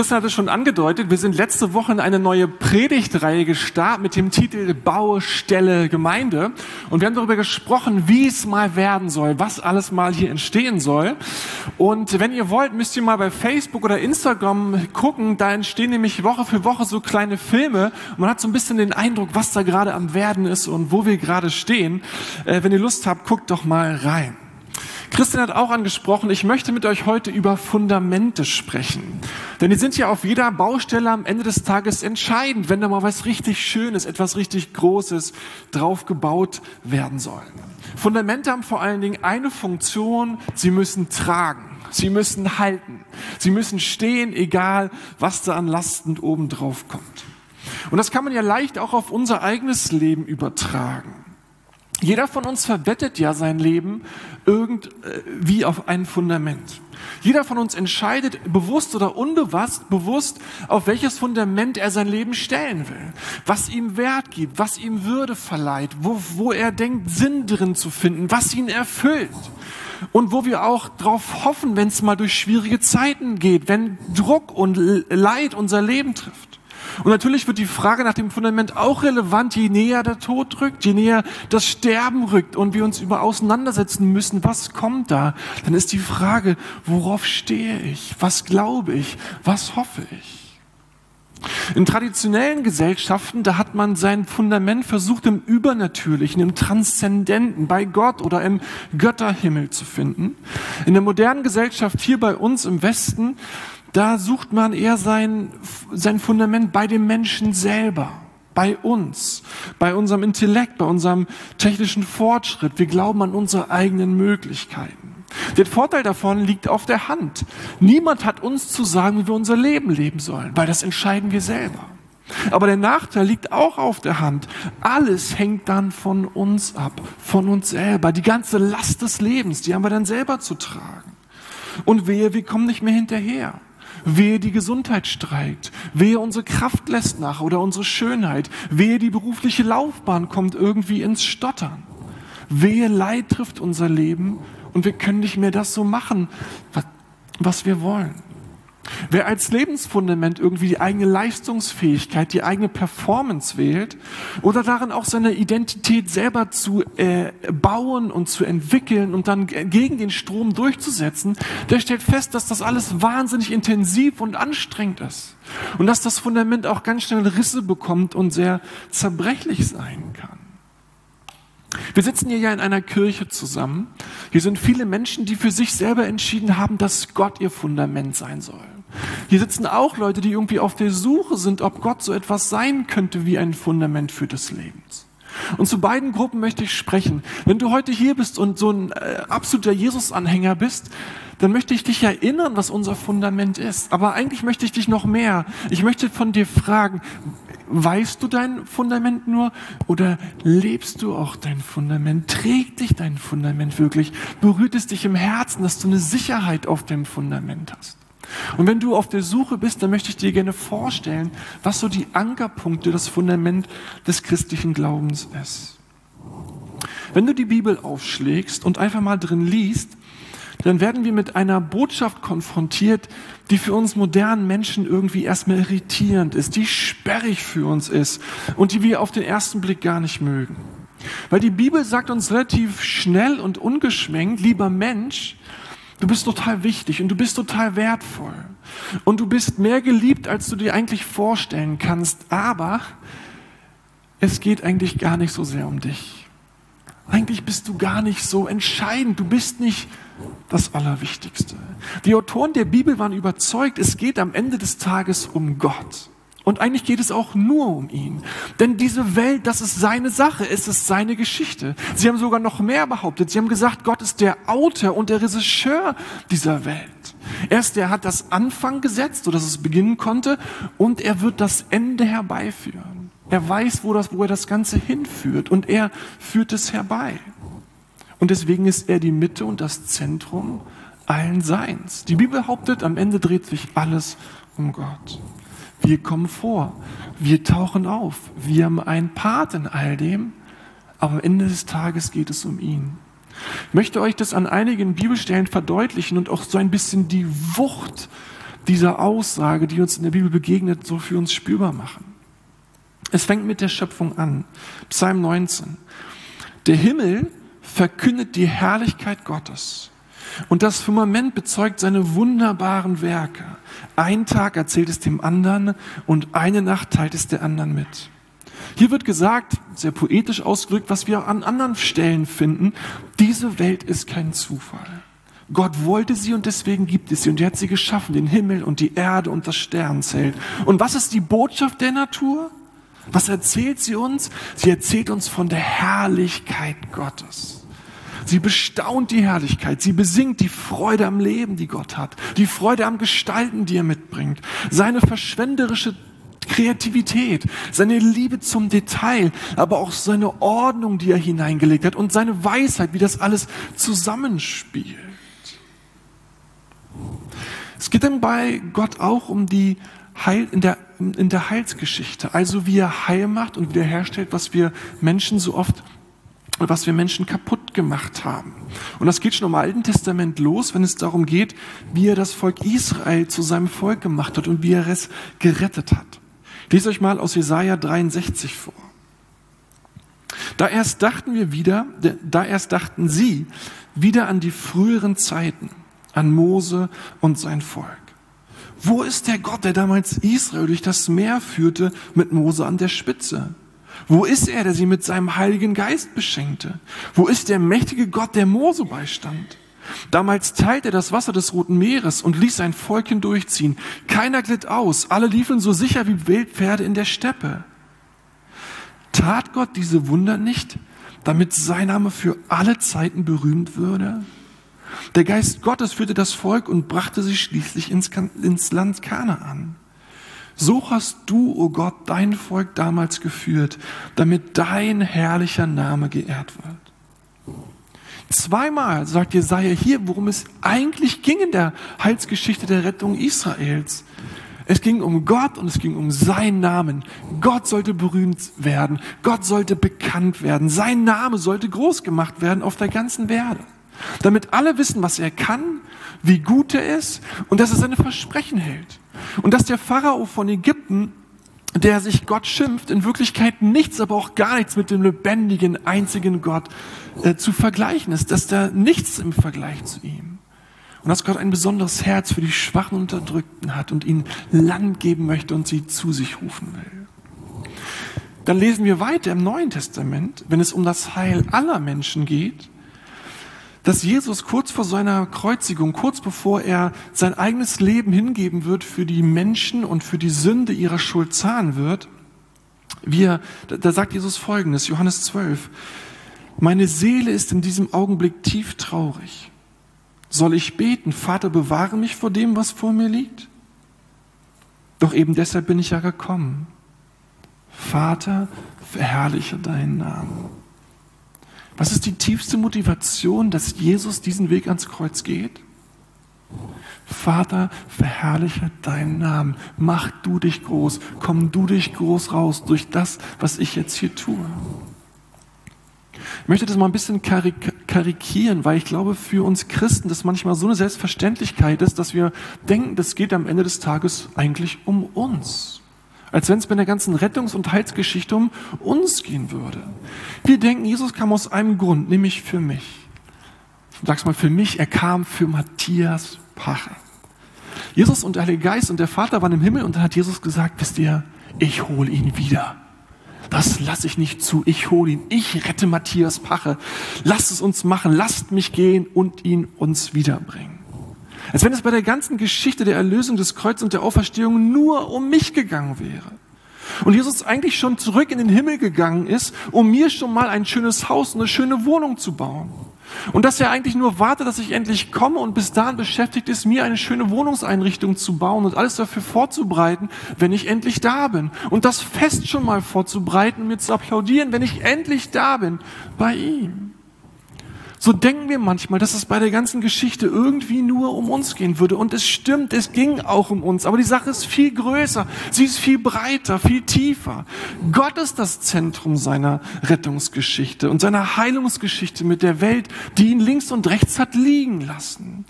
Christian hat es schon angedeutet, wir sind letzte Woche in eine neue Predigtreihe gestartet mit dem Titel Baustelle Gemeinde. Und wir haben darüber gesprochen, wie es mal werden soll, was alles mal hier entstehen soll. Und wenn ihr wollt, müsst ihr mal bei Facebook oder Instagram gucken. Da entstehen nämlich Woche für Woche so kleine Filme. Man hat so ein bisschen den Eindruck, was da gerade am Werden ist und wo wir gerade stehen. Äh, wenn ihr Lust habt, guckt doch mal rein. Christian hat auch angesprochen, ich möchte mit euch heute über Fundamente sprechen. Denn die sind ja auf jeder Baustelle am Ende des Tages entscheidend, wenn da mal was richtig Schönes, etwas richtig Großes drauf gebaut werden soll. Fundamente haben vor allen Dingen eine Funktion, sie müssen tragen. Sie müssen halten. Sie müssen stehen, egal was da an Lasten oben drauf kommt. Und das kann man ja leicht auch auf unser eigenes Leben übertragen. Jeder von uns verwettet ja sein Leben irgendwie auf ein Fundament. Jeder von uns entscheidet bewusst oder unbewusst bewusst, auf welches Fundament er sein Leben stellen will, was ihm Wert gibt, was ihm Würde verleiht, wo, wo er denkt, Sinn drin zu finden, was ihn erfüllt. Und wo wir auch darauf hoffen, wenn es mal durch schwierige Zeiten geht, wenn Druck und Leid unser Leben trifft. Und natürlich wird die Frage nach dem Fundament auch relevant, je näher der Tod rückt, je näher das Sterben rückt und wir uns über auseinandersetzen müssen, was kommt da? Dann ist die Frage, worauf stehe ich? Was glaube ich? Was hoffe ich? In traditionellen Gesellschaften, da hat man sein Fundament versucht im Übernatürlichen, im Transzendenten, bei Gott oder im Götterhimmel zu finden. In der modernen Gesellschaft hier bei uns im Westen, da sucht man eher sein, sein Fundament bei dem Menschen selber, bei uns, bei unserem Intellekt, bei unserem technischen Fortschritt. Wir glauben an unsere eigenen Möglichkeiten. Der Vorteil davon liegt auf der Hand. Niemand hat uns zu sagen, wie wir unser Leben leben sollen, weil das entscheiden wir selber. Aber der Nachteil liegt auch auf der Hand. Alles hängt dann von uns ab, von uns selber. Die ganze Last des Lebens, die haben wir dann selber zu tragen. Und wehe, wir kommen nicht mehr hinterher. Wehe die Gesundheit streikt, wehe unsere Kraft lässt nach oder unsere Schönheit, wehe die berufliche Laufbahn kommt irgendwie ins Stottern. Wehe Leid trifft unser Leben und wir können nicht mehr das so machen, was wir wollen. Wer als Lebensfundament irgendwie die eigene Leistungsfähigkeit, die eigene Performance wählt oder darin auch seine Identität selber zu äh, bauen und zu entwickeln und dann gegen den Strom durchzusetzen, der stellt fest, dass das alles wahnsinnig intensiv und anstrengend ist und dass das Fundament auch ganz schnell Risse bekommt und sehr zerbrechlich sein kann. Wir sitzen hier ja in einer Kirche zusammen. Hier sind viele Menschen, die für sich selber entschieden haben, dass Gott ihr Fundament sein soll. Hier sitzen auch Leute, die irgendwie auf der Suche sind, ob Gott so etwas sein könnte wie ein Fundament für das Lebens. Und zu beiden Gruppen möchte ich sprechen. Wenn du heute hier bist und so ein äh, absoluter Jesus-Anhänger bist, dann möchte ich dich erinnern, was unser Fundament ist. Aber eigentlich möchte ich dich noch mehr. Ich möchte von dir fragen, weißt du dein Fundament nur oder lebst du auch dein Fundament? Trägt dich dein Fundament wirklich? Berührt es dich im Herzen, dass du eine Sicherheit auf dem Fundament hast? Und wenn du auf der Suche bist, dann möchte ich dir gerne vorstellen, was so die Ankerpunkte, das Fundament des christlichen Glaubens ist. Wenn du die Bibel aufschlägst und einfach mal drin liest, dann werden wir mit einer Botschaft konfrontiert, die für uns modernen Menschen irgendwie erstmal irritierend ist, die sperrig für uns ist und die wir auf den ersten Blick gar nicht mögen. Weil die Bibel sagt uns relativ schnell und ungeschminkt, lieber Mensch, Du bist total wichtig und du bist total wertvoll. Und du bist mehr geliebt, als du dir eigentlich vorstellen kannst. Aber es geht eigentlich gar nicht so sehr um dich. Eigentlich bist du gar nicht so entscheidend. Du bist nicht das Allerwichtigste. Die Autoren der Bibel waren überzeugt, es geht am Ende des Tages um Gott. Und eigentlich geht es auch nur um ihn. Denn diese Welt, das ist seine Sache, es ist seine Geschichte. Sie haben sogar noch mehr behauptet. Sie haben gesagt, Gott ist der Autor und der Regisseur dieser Welt. Er ist der hat das Anfang gesetzt, sodass es beginnen konnte, und er wird das Ende herbeiführen. Er weiß, wo, das, wo er das Ganze hinführt und er führt es herbei. Und deswegen ist er die Mitte und das Zentrum allen Seins. Die Bibel behauptet, am Ende dreht sich alles um Gott. Wir kommen vor, wir tauchen auf, wir haben einen Part in all dem, aber am Ende des Tages geht es um ihn. Ich möchte euch das an einigen Bibelstellen verdeutlichen und auch so ein bisschen die Wucht dieser Aussage, die uns in der Bibel begegnet, so für uns spürbar machen. Es fängt mit der Schöpfung an. Psalm 19. Der Himmel verkündet die Herrlichkeit Gottes. Und das Firmament bezeugt seine wunderbaren Werke. Ein Tag erzählt es dem anderen und eine Nacht teilt es der anderen mit. Hier wird gesagt, sehr poetisch ausgedrückt, was wir an anderen Stellen finden, diese Welt ist kein Zufall. Gott wollte sie und deswegen gibt es sie und er hat sie geschaffen, den Himmel und die Erde und das Sternzelt. Und was ist die Botschaft der Natur? Was erzählt sie uns? Sie erzählt uns von der Herrlichkeit Gottes. Sie bestaunt die Herrlichkeit, sie besingt die Freude am Leben, die Gott hat, die Freude am Gestalten, die er mitbringt, seine verschwenderische Kreativität, seine Liebe zum Detail, aber auch seine Ordnung, die er hineingelegt hat und seine Weisheit, wie das alles zusammenspielt. Es geht dann bei Gott auch um die Heil, in der, in der Heilsgeschichte, also wie er Heil macht und wiederherstellt, was wir Menschen so oft was wir Menschen kaputt gemacht haben. Und das geht schon im Alten Testament los, wenn es darum geht, wie er das Volk Israel zu seinem Volk gemacht hat und wie er es gerettet hat. Lese euch mal aus Jesaja 63 vor. Da erst dachten wir wieder, da erst dachten sie wieder an die früheren Zeiten, an Mose und sein Volk. Wo ist der Gott, der damals Israel durch das Meer führte, mit Mose an der Spitze? Wo ist er, der sie mit seinem Heiligen Geist beschenkte? Wo ist der mächtige Gott, der Mose beistand? Damals teilte er das Wasser des Roten Meeres und ließ sein Volk hindurchziehen. Keiner glitt aus, alle liefen so sicher wie Wildpferde in der Steppe. Tat Gott diese Wunder nicht, damit sein Name für alle Zeiten berühmt würde? Der Geist Gottes führte das Volk und brachte sie schließlich ins, Land Kanaan. So hast du, o oh Gott, dein Volk damals geführt, damit dein herrlicher Name geehrt wird. Zweimal sagt Jesaja hier, worum es eigentlich ging in der Heilsgeschichte der Rettung Israels. Es ging um Gott und es ging um seinen Namen. Gott sollte berühmt werden. Gott sollte bekannt werden. Sein Name sollte groß gemacht werden auf der ganzen Erde damit alle wissen, was er kann, wie gut er ist und dass er seine Versprechen hält. Und dass der Pharao von Ägypten, der sich Gott schimpft, in Wirklichkeit nichts, aber auch gar nichts mit dem lebendigen, einzigen Gott äh, zu vergleichen ist, dass da nichts im Vergleich zu ihm. Und dass Gott ein besonderes Herz für die Schwachen und Unterdrückten hat und ihnen Land geben möchte und sie zu sich rufen will. Dann lesen wir weiter im Neuen Testament, wenn es um das Heil aller Menschen geht, dass Jesus kurz vor seiner Kreuzigung, kurz bevor er sein eigenes Leben hingeben wird für die Menschen und für die Sünde ihrer Schuld zahlen wird, wir, da sagt Jesus folgendes, Johannes 12, meine Seele ist in diesem Augenblick tief traurig. Soll ich beten, Vater, bewahre mich vor dem, was vor mir liegt? Doch eben deshalb bin ich ja gekommen. Vater, verherrliche deinen Namen. Was ist die tiefste Motivation, dass Jesus diesen Weg ans Kreuz geht? Vater, verherrliche deinen Namen. Mach du dich groß. Komm du dich groß raus durch das, was ich jetzt hier tue. Ich möchte das mal ein bisschen karik karikieren, weil ich glaube, für uns Christen das manchmal so eine Selbstverständlichkeit ist, dass wir denken, das geht am Ende des Tages eigentlich um uns. Als wenn es bei der ganzen Rettungs- und Heilsgeschichte um uns gehen würde. Wir denken, Jesus kam aus einem Grund, nämlich für mich. Ich sag's mal für mich, er kam für Matthias Pache. Jesus und der Heilige Geist und der Vater waren im Himmel und dann hat Jesus gesagt, wisst ihr, ich hole ihn wieder. Das lasse ich nicht zu, ich hole ihn, ich rette Matthias Pache. Lasst es uns machen, lasst mich gehen und ihn uns wiederbringen. Als wenn es bei der ganzen Geschichte der Erlösung des Kreuzes und der Auferstehung nur um mich gegangen wäre. Und Jesus eigentlich schon zurück in den Himmel gegangen ist, um mir schon mal ein schönes Haus und eine schöne Wohnung zu bauen. Und dass er eigentlich nur wartet, dass ich endlich komme und bis dahin beschäftigt ist, mir eine schöne Wohnungseinrichtung zu bauen und alles dafür vorzubereiten, wenn ich endlich da bin. Und das Fest schon mal vorzubereiten mir zu applaudieren, wenn ich endlich da bin bei ihm. So denken wir manchmal, dass es bei der ganzen Geschichte irgendwie nur um uns gehen würde. Und es stimmt, es ging auch um uns. Aber die Sache ist viel größer. Sie ist viel breiter, viel tiefer. Gott ist das Zentrum seiner Rettungsgeschichte und seiner Heilungsgeschichte mit der Welt, die ihn links und rechts hat liegen lassen.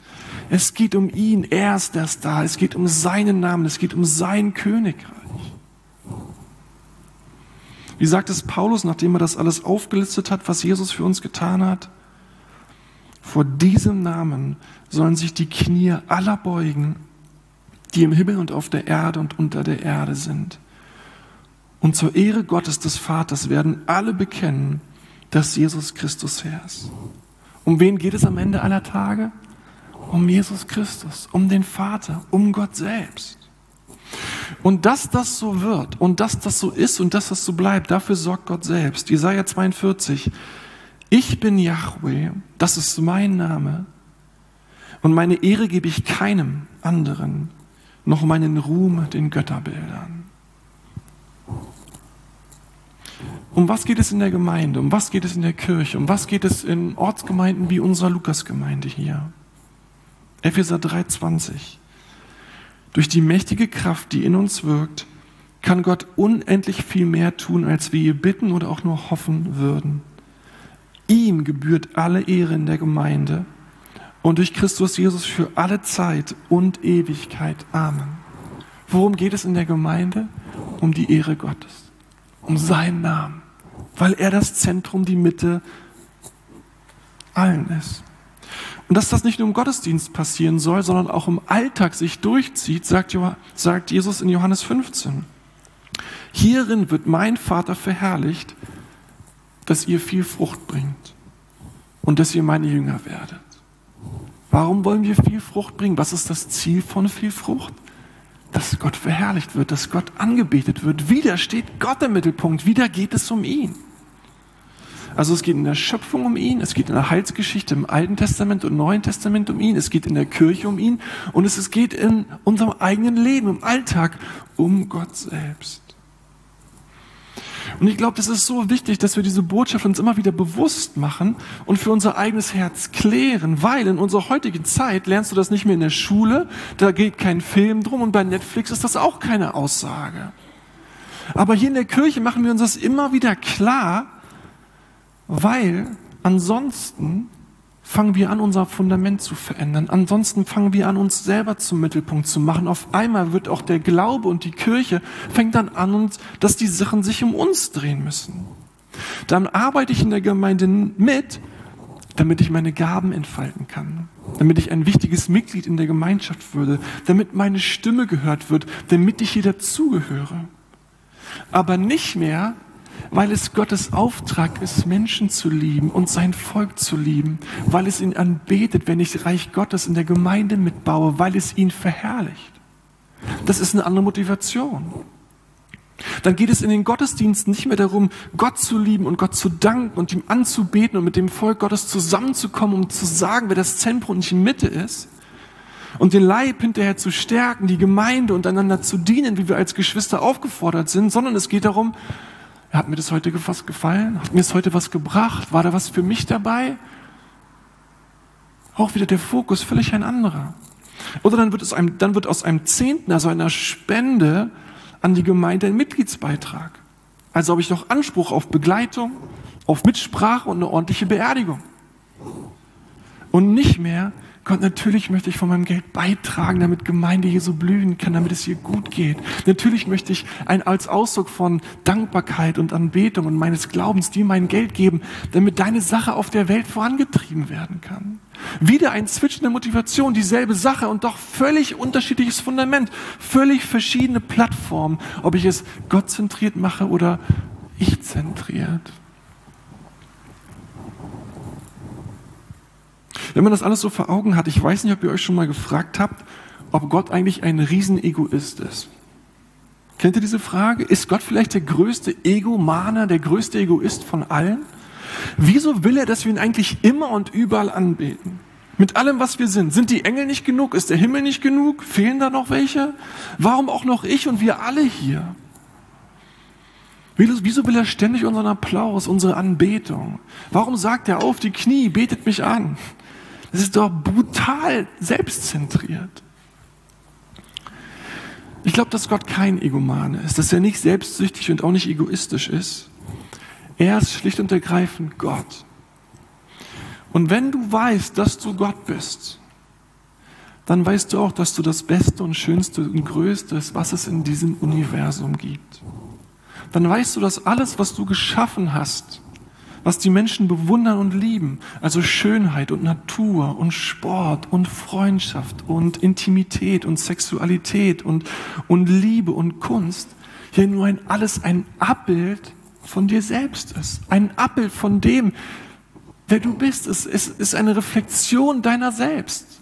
Es geht um ihn. Er ist der Star. Es geht um seinen Namen. Es geht um sein Königreich. Wie sagt es Paulus, nachdem er das alles aufgelistet hat, was Jesus für uns getan hat? Vor diesem Namen sollen sich die Knie aller beugen, die im Himmel und auf der Erde und unter der Erde sind. Und zur Ehre Gottes des Vaters werden alle bekennen, dass Jesus Christus Herr ist. Um wen geht es am Ende aller Tage? Um Jesus Christus, um den Vater, um Gott selbst. Und dass das so wird und dass das so ist und dass das so bleibt, dafür sorgt Gott selbst. Jesaja 42, ich bin Yahweh, das ist mein Name. Und meine Ehre gebe ich keinem anderen, noch meinen Ruhm den Götterbildern. Um was geht es in der Gemeinde? Um was geht es in der Kirche? Um was geht es in Ortsgemeinden wie unserer Lukasgemeinde hier? Epheser 3,20. Durch die mächtige Kraft, die in uns wirkt, kann Gott unendlich viel mehr tun, als wir bitten oder auch nur hoffen würden. Ihm gebührt alle Ehre in der Gemeinde und durch Christus Jesus für alle Zeit und Ewigkeit. Amen. Worum geht es in der Gemeinde? Um die Ehre Gottes, um seinen Namen, weil er das Zentrum, die Mitte allen ist. Und dass das nicht nur im Gottesdienst passieren soll, sondern auch im Alltag sich durchzieht, sagt, Jesus in Johannes 15. Hierin wird mein Vater verherrlicht, dass ihr viel Frucht bringt und dass ihr meine Jünger werdet. Warum wollen wir viel Frucht bringen? Was ist das Ziel von viel Frucht? Dass Gott verherrlicht wird, dass Gott angebetet wird. Wieder steht Gott im Mittelpunkt, wieder geht es um ihn. Also es geht in der Schöpfung um ihn, es geht in der Heilsgeschichte im Alten Testament und Neuen Testament um ihn, es geht in der Kirche um ihn und es geht in unserem eigenen Leben, im Alltag um Gott selbst. Und ich glaube, das ist so wichtig, dass wir diese Botschaft uns immer wieder bewusst machen und für unser eigenes Herz klären, weil in unserer heutigen Zeit lernst du das nicht mehr in der Schule, da geht kein Film drum und bei Netflix ist das auch keine Aussage. Aber hier in der Kirche machen wir uns das immer wieder klar, weil ansonsten fangen wir an, unser Fundament zu verändern. Ansonsten fangen wir an, uns selber zum Mittelpunkt zu machen. Auf einmal wird auch der Glaube und die Kirche fängt dann an, dass die Sachen sich um uns drehen müssen. Dann arbeite ich in der Gemeinde mit, damit ich meine Gaben entfalten kann, damit ich ein wichtiges Mitglied in der Gemeinschaft würde, damit meine Stimme gehört wird, damit ich hier dazugehöre. Aber nicht mehr, weil es Gottes Auftrag ist, Menschen zu lieben und sein Volk zu lieben, weil es ihn anbetet, wenn ich Reich Gottes in der Gemeinde mitbaue, weil es ihn verherrlicht. Das ist eine andere Motivation. Dann geht es in den Gottesdiensten nicht mehr darum, Gott zu lieben und Gott zu danken und ihm anzubeten und mit dem Volk Gottes zusammenzukommen, um zu sagen, wer das Zentrum und die Mitte ist. Und den Leib hinterher zu stärken, die Gemeinde und einander zu dienen, wie wir als Geschwister aufgefordert sind, sondern es geht darum, hat mir das heute was gefallen? Hat mir es heute was gebracht? War da was für mich dabei? Auch wieder der Fokus völlig ein anderer. Oder dann wird, es einem, dann wird aus einem Zehnten, also einer Spende an die Gemeinde ein Mitgliedsbeitrag. Also habe ich doch Anspruch auf Begleitung, auf Mitsprache und eine ordentliche Beerdigung. Und nicht mehr, Gott, natürlich möchte ich von meinem Geld beitragen, damit Gemeinde hier so blühen kann, damit es hier gut geht. Natürlich möchte ich ein, als Ausdruck von Dankbarkeit und Anbetung und meines Glaubens dir mein Geld geben, damit deine Sache auf der Welt vorangetrieben werden kann. Wieder ein Switch der Motivation, dieselbe Sache und doch völlig unterschiedliches Fundament, völlig verschiedene Plattformen, ob ich es gottzentriert mache oder ich zentriert. Wenn man das alles so vor Augen hat, ich weiß nicht, ob ihr euch schon mal gefragt habt, ob Gott eigentlich ein Riesenegoist ist. Kennt ihr diese Frage? Ist Gott vielleicht der größte Egomaner, der größte Egoist von allen? Wieso will er, dass wir ihn eigentlich immer und überall anbeten? Mit allem, was wir sind. Sind die Engel nicht genug? Ist der Himmel nicht genug? Fehlen da noch welche? Warum auch noch ich und wir alle hier? Wieso will er ständig unseren Applaus, unsere Anbetung? Warum sagt er auf die Knie, betet mich an? Das ist doch brutal selbstzentriert. Ich glaube, dass Gott kein Egomane ist, dass er nicht selbstsüchtig und auch nicht egoistisch ist. Er ist schlicht und ergreifend Gott. Und wenn du weißt, dass du Gott bist, dann weißt du auch, dass du das Beste und Schönste und Größte was es in diesem Universum gibt. Dann weißt du, dass alles, was du geschaffen hast, was die Menschen bewundern und lieben, also Schönheit und Natur und Sport und Freundschaft und Intimität und Sexualität und, und Liebe und Kunst, hier nur ein alles ein Abbild von dir selbst ist. Ein Abbild von dem, wer du bist. Es, es ist eine Reflexion deiner selbst.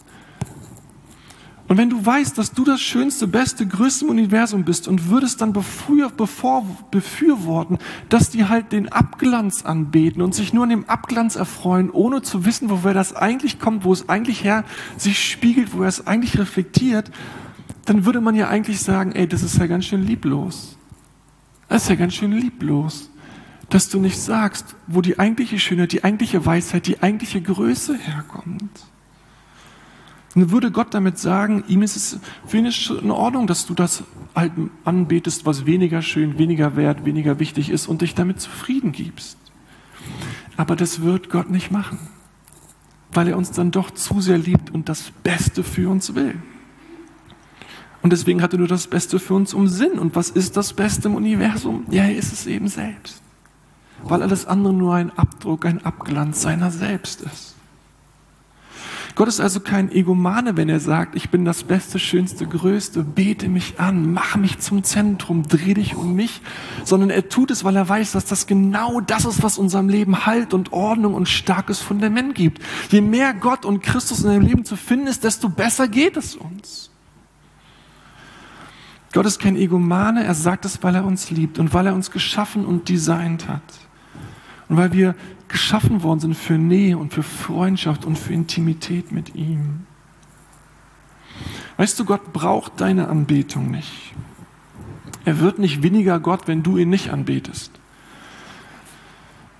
Und wenn du weißt, dass du das schönste, beste, größte im Universum bist und würdest dann befürworten, dass die halt den Abglanz anbeten und sich nur an dem Abglanz erfreuen, ohne zu wissen, woher das eigentlich kommt, wo es eigentlich her sich spiegelt, wo er es eigentlich reflektiert, dann würde man ja eigentlich sagen, ey, das ist ja ganz schön lieblos. Das ist ja ganz schön lieblos, dass du nicht sagst, wo die eigentliche Schönheit, die eigentliche Weisheit, die eigentliche Größe herkommt. Und würde Gott damit sagen, ihm ist es für ihn ist in Ordnung, dass du das halt anbetest, was weniger schön, weniger wert, weniger wichtig ist und dich damit zufrieden gibst. Aber das wird Gott nicht machen, weil er uns dann doch zu sehr liebt und das Beste für uns will. Und deswegen hat er nur das Beste für uns um Sinn. Und was ist das Beste im Universum? Ja, er ist es eben selbst. Weil alles andere nur ein Abdruck, ein Abglanz seiner selbst ist. Gott ist also kein Egomane, wenn er sagt, ich bin das Beste, Schönste, Größte, bete mich an, mach mich zum Zentrum, dreh dich um mich, sondern er tut es, weil er weiß, dass das genau das ist, was unserem Leben Halt und Ordnung und starkes Fundament gibt. Je mehr Gott und Christus in deinem Leben zu finden ist, desto besser geht es uns. Gott ist kein Egomane, er sagt es, weil er uns liebt und weil er uns geschaffen und designt hat. Und weil wir geschaffen worden sind für Nähe und für Freundschaft und für Intimität mit ihm. Weißt du, Gott braucht deine Anbetung nicht. Er wird nicht weniger Gott, wenn du ihn nicht anbetest.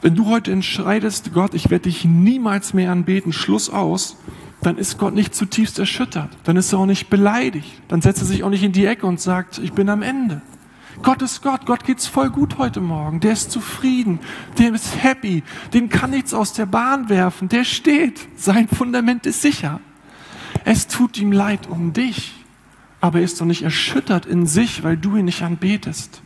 Wenn du heute entscheidest, Gott, ich werde dich niemals mehr anbeten, Schluss aus, dann ist Gott nicht zutiefst erschüttert. Dann ist er auch nicht beleidigt. Dann setzt er sich auch nicht in die Ecke und sagt, ich bin am Ende. Gott ist Gott, Gott geht's voll gut heute Morgen. Der ist zufrieden, der ist happy, den kann nichts aus der Bahn werfen, der steht, sein Fundament ist sicher. Es tut ihm leid um dich, aber er ist doch nicht erschüttert in sich, weil du ihn nicht anbetest.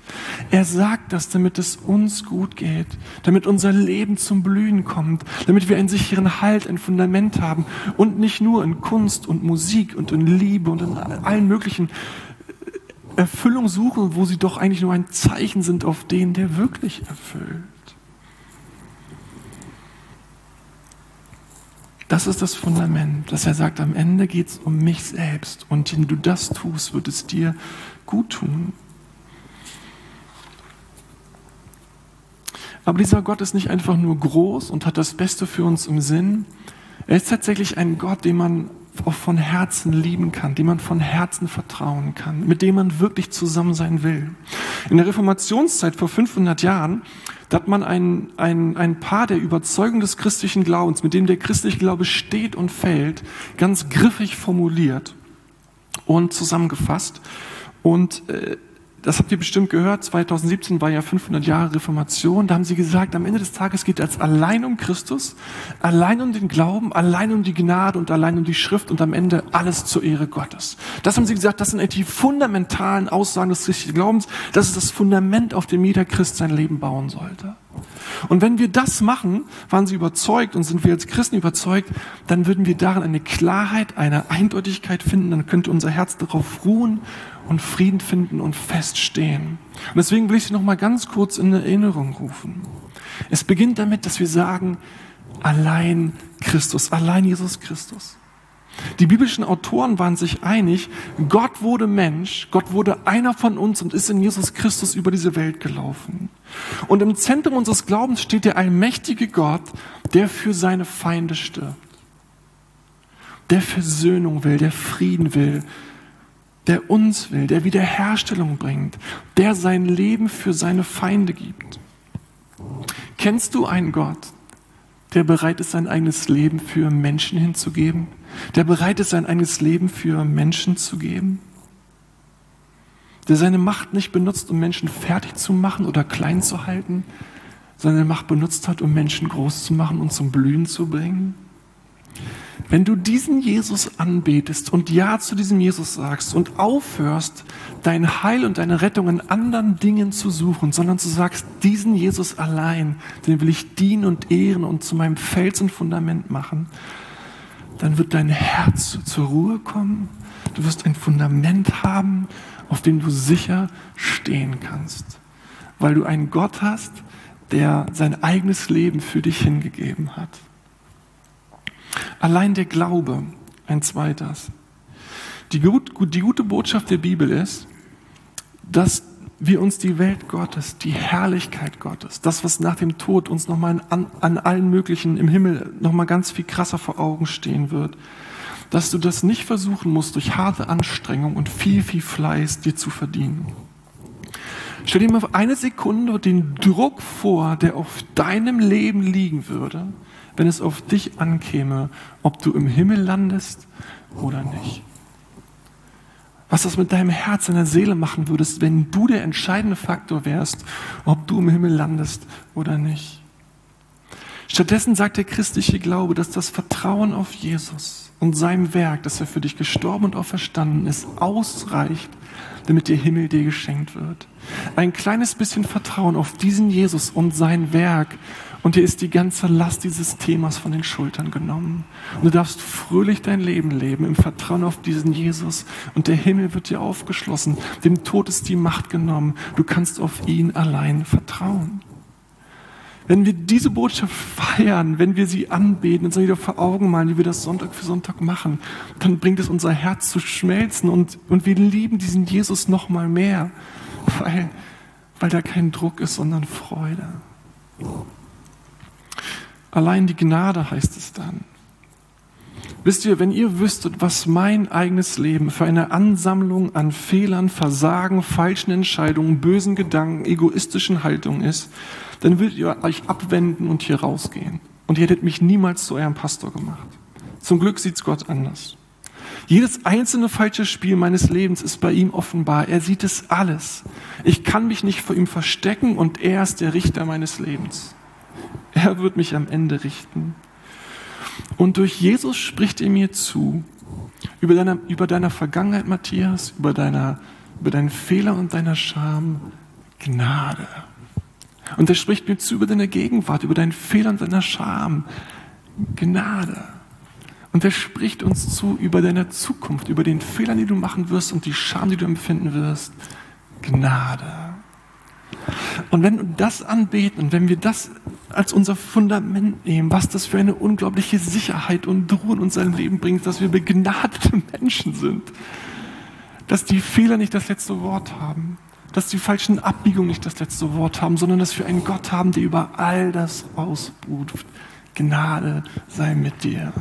Er sagt das, damit es uns gut geht, damit unser Leben zum Blühen kommt, damit wir einen sicheren Halt, ein Fundament haben und nicht nur in Kunst und Musik und in Liebe und in allen möglichen Erfüllung suchen, wo sie doch eigentlich nur ein Zeichen sind auf den, der wirklich erfüllt. Das ist das Fundament, dass er sagt, am Ende geht es um mich selbst und wenn du das tust, wird es dir gut tun. Aber dieser Gott ist nicht einfach nur groß und hat das Beste für uns im Sinn. Er ist tatsächlich ein Gott, den man auch von Herzen lieben kann, dem man von Herzen vertrauen kann, mit dem man wirklich zusammen sein will. In der Reformationszeit vor 500 Jahren, da hat man ein, ein, ein Paar der Überzeugung des christlichen Glaubens, mit dem der christliche Glaube steht und fällt, ganz griffig formuliert und zusammengefasst. Und äh, das habt ihr bestimmt gehört, 2017 war ja 500 Jahre Reformation, da haben sie gesagt, am Ende des Tages geht es allein um Christus, allein um den Glauben, allein um die Gnade und allein um die Schrift und am Ende alles zur Ehre Gottes. Das haben sie gesagt, das sind die fundamentalen Aussagen des christlichen Glaubens, das ist das Fundament, auf dem jeder Christ sein Leben bauen sollte. Und wenn wir das machen, waren sie überzeugt und sind wir als Christen überzeugt, dann würden wir darin eine Klarheit, eine Eindeutigkeit finden, dann könnte unser Herz darauf ruhen und Frieden finden und feststehen. Und deswegen will ich Sie noch mal ganz kurz in Erinnerung rufen. Es beginnt damit, dass wir sagen, allein Christus, allein Jesus Christus. Die biblischen Autoren waren sich einig, Gott wurde Mensch, Gott wurde einer von uns und ist in Jesus Christus über diese Welt gelaufen. Und im Zentrum unseres Glaubens steht der allmächtige Gott, der für seine Feinde stirbt, der Versöhnung will, der Frieden will, der uns will, der Wiederherstellung bringt, der sein Leben für seine Feinde gibt. Kennst du einen Gott, der bereit ist, sein eigenes Leben für Menschen hinzugeben? Der bereit ist, sein eigenes Leben für Menschen zu geben? Der seine Macht nicht benutzt, um Menschen fertig zu machen oder klein zu halten, sondern seine Macht benutzt hat, um Menschen groß zu machen und zum Blühen zu bringen? Wenn du diesen Jesus anbetest und Ja zu diesem Jesus sagst und aufhörst, dein Heil und deine Rettung in anderen Dingen zu suchen, sondern du sagst, diesen Jesus allein, den will ich dienen und ehren und zu meinem Fels und Fundament machen, dann wird dein Herz zur Ruhe kommen. Du wirst ein Fundament haben, auf dem du sicher stehen kannst, weil du einen Gott hast, der sein eigenes Leben für dich hingegeben hat. Allein der Glaube, ein zweites. Die, gut, die gute Botschaft der Bibel ist, dass wir uns die Welt Gottes, die Herrlichkeit Gottes, das, was nach dem Tod uns nochmal an, an allen möglichen im Himmel nochmal ganz viel krasser vor Augen stehen wird, dass du das nicht versuchen musst, durch harte Anstrengung und viel, viel Fleiß dir zu verdienen. Stell dir mal eine Sekunde den Druck vor, der auf deinem Leben liegen würde, wenn es auf dich ankäme, ob du im Himmel landest oder nicht. Was das mit deinem Herz, deiner Seele machen würdest, wenn du der entscheidende Faktor wärst, ob du im Himmel landest oder nicht. Stattdessen sagt der christliche Glaube, dass das Vertrauen auf Jesus und sein Werk, dass er für dich gestorben und auferstanden ist, ausreicht, damit der Himmel dir geschenkt wird. Ein kleines bisschen Vertrauen auf diesen Jesus und sein Werk und dir ist die ganze Last dieses Themas von den Schultern genommen. Und du darfst fröhlich dein Leben leben im Vertrauen auf diesen Jesus. Und der Himmel wird dir aufgeschlossen. Dem Tod ist die Macht genommen. Du kannst auf ihn allein vertrauen. Wenn wir diese Botschaft feiern, wenn wir sie anbeten und so wieder vor Augen malen, wie wir das Sonntag für Sonntag machen, dann bringt es unser Herz zu schmelzen und, und wir lieben diesen Jesus noch mal mehr, weil, weil da kein Druck ist, sondern Freude. Allein die Gnade heißt es dann. Wisst ihr, wenn ihr wüsstet, was mein eigenes Leben für eine Ansammlung an Fehlern, Versagen, falschen Entscheidungen, bösen Gedanken, egoistischen Haltungen ist, dann würdet ihr euch abwenden und hier rausgehen. Und ihr hättet mich niemals zu eurem Pastor gemacht. Zum Glück sieht's Gott anders. Jedes einzelne falsche Spiel meines Lebens ist bei ihm offenbar. Er sieht es alles. Ich kann mich nicht vor ihm verstecken und er ist der Richter meines Lebens. Er wird mich am Ende richten. Und durch Jesus spricht er mir zu, über deiner, über deiner Vergangenheit, Matthias, über, deiner, über deinen Fehler und deiner Scham, Gnade. Und er spricht mir zu über deine Gegenwart, über deinen Fehler und deiner Scham, Gnade. Und er spricht uns zu über deine Zukunft, über den Fehler, die du machen wirst und die Scham, die du empfinden wirst, Gnade. Und wenn wir das anbeten wenn wir das als unser Fundament nehmen, was das für eine unglaubliche Sicherheit und Ruhe in unser Leben bringt, dass wir begnadete Menschen sind, dass die Fehler nicht das letzte Wort haben, dass die falschen Abbiegungen nicht das letzte Wort haben, sondern dass wir einen Gott haben, der über all das ausruft. Gnade sei mit dir.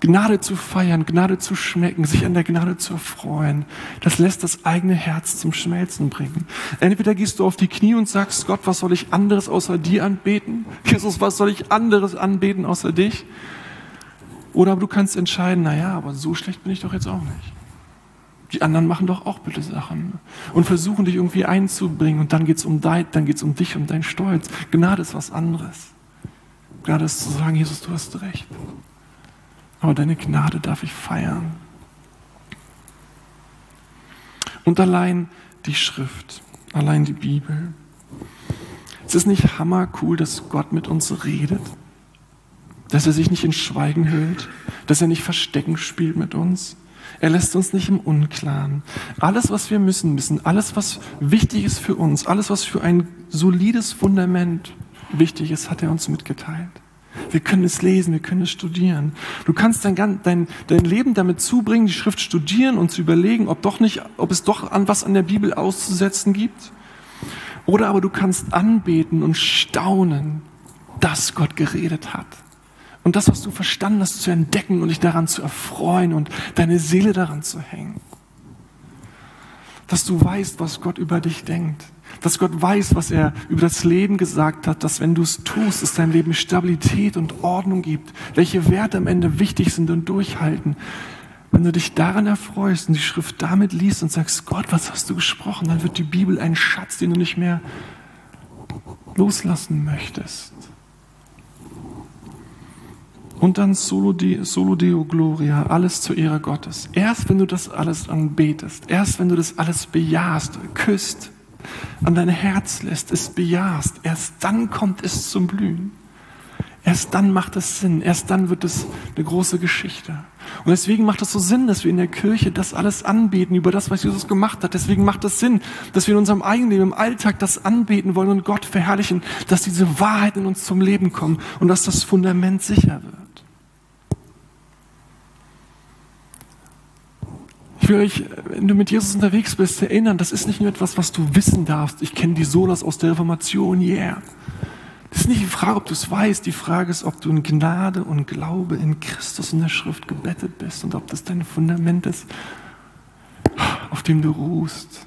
Gnade zu feiern, Gnade zu schmecken, sich an der Gnade zu erfreuen, das lässt das eigene Herz zum Schmelzen bringen. Entweder gehst du auf die Knie und sagst, Gott, was soll ich anderes außer dir anbeten? Jesus, was soll ich anderes anbeten außer dich? Oder du kannst entscheiden, naja, aber so schlecht bin ich doch jetzt auch nicht. Die anderen machen doch auch bitte Sachen und versuchen dich irgendwie einzubringen und dann geht's um dein, dann geht's um dich, um deinen Stolz. Gnade ist was anderes. Gnade ist zu sagen, Jesus, du hast recht aber deine Gnade darf ich feiern. Und allein die Schrift, allein die Bibel. Es ist nicht hammercool, dass Gott mit uns redet, dass er sich nicht in Schweigen hüllt, dass er nicht Verstecken spielt mit uns. Er lässt uns nicht im Unklaren. Alles, was wir müssen, müssen, alles, was wichtig ist für uns, alles, was für ein solides Fundament wichtig ist, hat er uns mitgeteilt. Wir können es lesen, wir können es studieren. Du kannst dein, dein, dein Leben damit zubringen, die Schrift studieren und zu überlegen, ob, doch nicht, ob es doch an was an der Bibel auszusetzen gibt. Oder aber du kannst anbeten und staunen, dass Gott geredet hat. Und das, was du verstanden hast, zu entdecken und dich daran zu erfreuen und deine Seele daran zu hängen. dass du weißt, was Gott über dich denkt. Dass Gott weiß, was er über das Leben gesagt hat, dass wenn du es tust, es dein Leben Stabilität und Ordnung gibt, welche Werte am Ende wichtig sind und durchhalten. Wenn du dich daran erfreust und die Schrift damit liest und sagst, Gott, was hast du gesprochen, dann wird die Bibel ein Schatz, den du nicht mehr loslassen möchtest. Und dann Solo, Deo, Solo Deo Gloria, alles zur Ehre Gottes. Erst wenn du das alles anbetest, erst wenn du das alles bejahst, küsst, an dein Herz lässt, es bejahst, erst dann kommt es zum Blühen. Erst dann macht es Sinn, erst dann wird es eine große Geschichte. Und deswegen macht es so Sinn, dass wir in der Kirche das alles anbeten über das, was Jesus gemacht hat. Deswegen macht es Sinn, dass wir in unserem eigenen Leben, im Alltag das anbeten wollen und Gott verherrlichen, dass diese Wahrheiten in uns zum Leben kommen und dass das Fundament sicher wird. Euch, wenn du mit Jesus unterwegs bist, erinnern, das ist nicht nur etwas, was du wissen darfst. Ich kenne die Solas aus der Reformation, yeah. Das ist nicht die Frage, ob du es weißt. Die Frage ist, ob du in Gnade und Glaube in Christus in der Schrift gebettet bist und ob das dein Fundament ist, auf dem du ruhst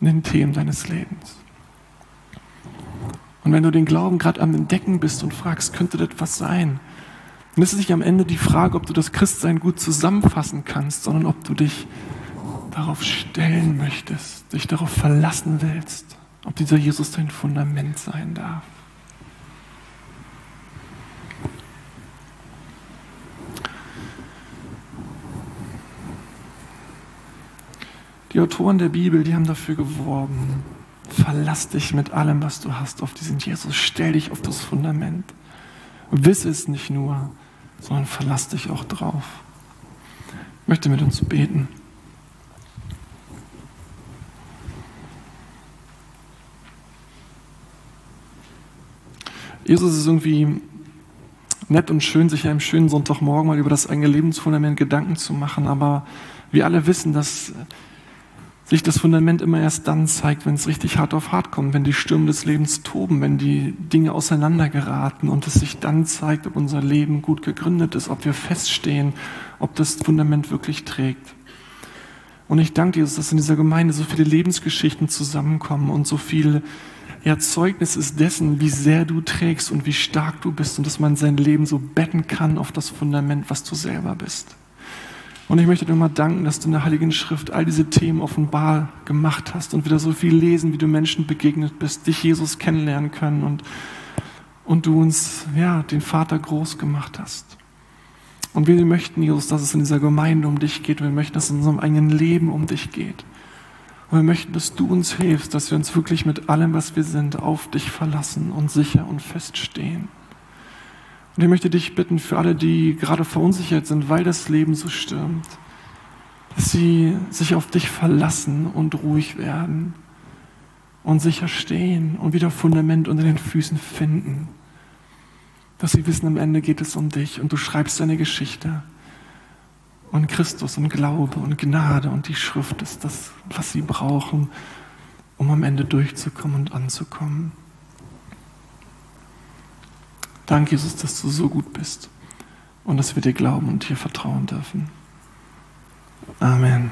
in den Themen deines Lebens. Und wenn du den Glauben gerade am Entdecken bist und fragst, könnte das was sein, und es ist nicht am Ende die Frage, ob du das Christsein gut zusammenfassen kannst, sondern ob du dich darauf stellen möchtest, dich darauf verlassen willst, ob dieser Jesus dein Fundament sein darf. Die Autoren der Bibel, die haben dafür geworben, verlass dich mit allem, was du hast, auf diesen Jesus, stell dich auf das Fundament. Wisse es nicht nur, sondern verlass dich auch drauf. Ich möchte mit uns beten. Jesus ist irgendwie nett und schön, sich einem schönen Sonntagmorgen mal über das eigene Lebensfundament Gedanken zu machen, aber wir alle wissen, dass sich das Fundament immer erst dann zeigt, wenn es richtig hart auf hart kommt, wenn die Stürme des Lebens toben, wenn die Dinge auseinandergeraten und es sich dann zeigt, ob unser Leben gut gegründet ist, ob wir feststehen, ob das Fundament wirklich trägt. Und ich danke Jesus, dass in dieser Gemeinde so viele Lebensgeschichten zusammenkommen und so viel Erzeugnis ist dessen, wie sehr du trägst und wie stark du bist und dass man sein Leben so betten kann auf das Fundament, was du selber bist. Und ich möchte dir mal danken, dass du in der Heiligen Schrift all diese Themen offenbar gemacht hast und wieder so viel lesen, wie du Menschen begegnet bist, dich Jesus kennenlernen können und, und du uns, ja, den Vater groß gemacht hast. Und wir möchten, Jesus, dass es in dieser Gemeinde um dich geht. Wir möchten, dass es in unserem eigenen Leben um dich geht. Und wir möchten, dass du uns hilfst, dass wir uns wirklich mit allem, was wir sind, auf dich verlassen und sicher und fest stehen. Und ich möchte dich bitten für alle, die gerade verunsichert sind, weil das Leben so stürmt, dass sie sich auf dich verlassen und ruhig werden und sicher stehen und wieder Fundament unter den Füßen finden. Dass sie wissen, am Ende geht es um dich und du schreibst deine Geschichte. Und Christus und Glaube und Gnade und die Schrift ist das, was sie brauchen, um am Ende durchzukommen und anzukommen. Danke, Jesus, dass du so gut bist und dass wir dir glauben und dir vertrauen dürfen. Amen.